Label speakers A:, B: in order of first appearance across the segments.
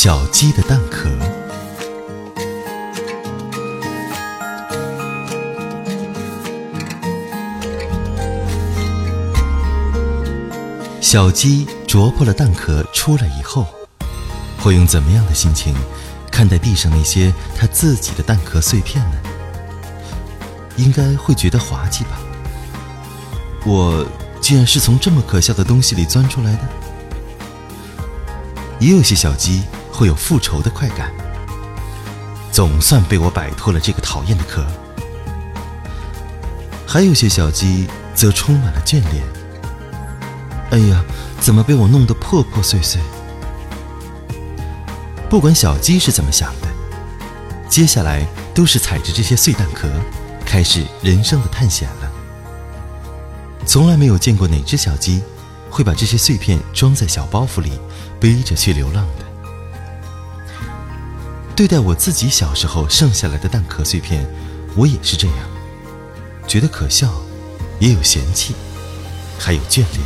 A: 小鸡的蛋壳。小鸡啄破了蛋壳出来以后，会用怎么样的心情看待地上那些它自己的蛋壳碎片呢？应该会觉得滑稽吧？我竟然是从这么可笑的东西里钻出来的。也有些小鸡会有复仇的快感，总算被我摆脱了这个讨厌的壳。还有些小鸡则充满了眷恋。哎呀，怎么被我弄得破破碎碎？不管小鸡是怎么想的，接下来都是踩着这些碎蛋壳，开始人生的探险了。从来没有见过哪只小鸡会把这些碎片装在小包袱里，背着去流浪的。对待我自己小时候剩下来的蛋壳碎片，我也是这样，觉得可笑，也有嫌弃，还有眷恋。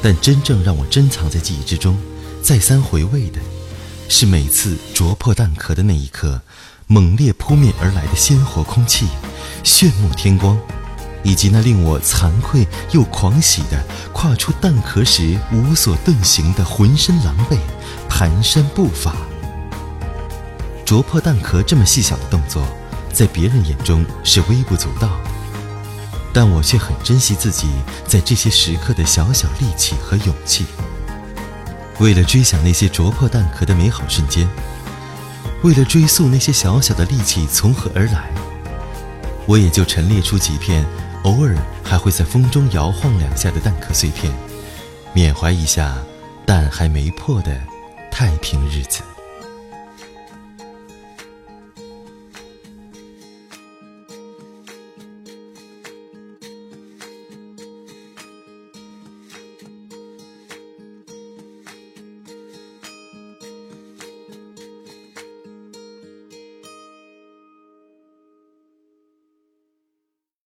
A: 但真正让我珍藏在记忆之中，再三回味的，是每次啄破蛋壳的那一刻，猛烈扑面而来的鲜活空气、炫目天光，以及那令我惭愧又狂喜的跨出蛋壳时无所遁形的浑身狼狈、蹒跚步伐。啄破蛋壳这么细小的动作，在别人眼中是微不足道。但我却很珍惜自己在这些时刻的小小力气和勇气。为了追想那些啄破蛋壳的美好瞬间，为了追溯那些小小的力气从何而来，我也就陈列出几片偶尔还会在风中摇晃两下的蛋壳碎片，缅怀一下蛋还没破的太平日子。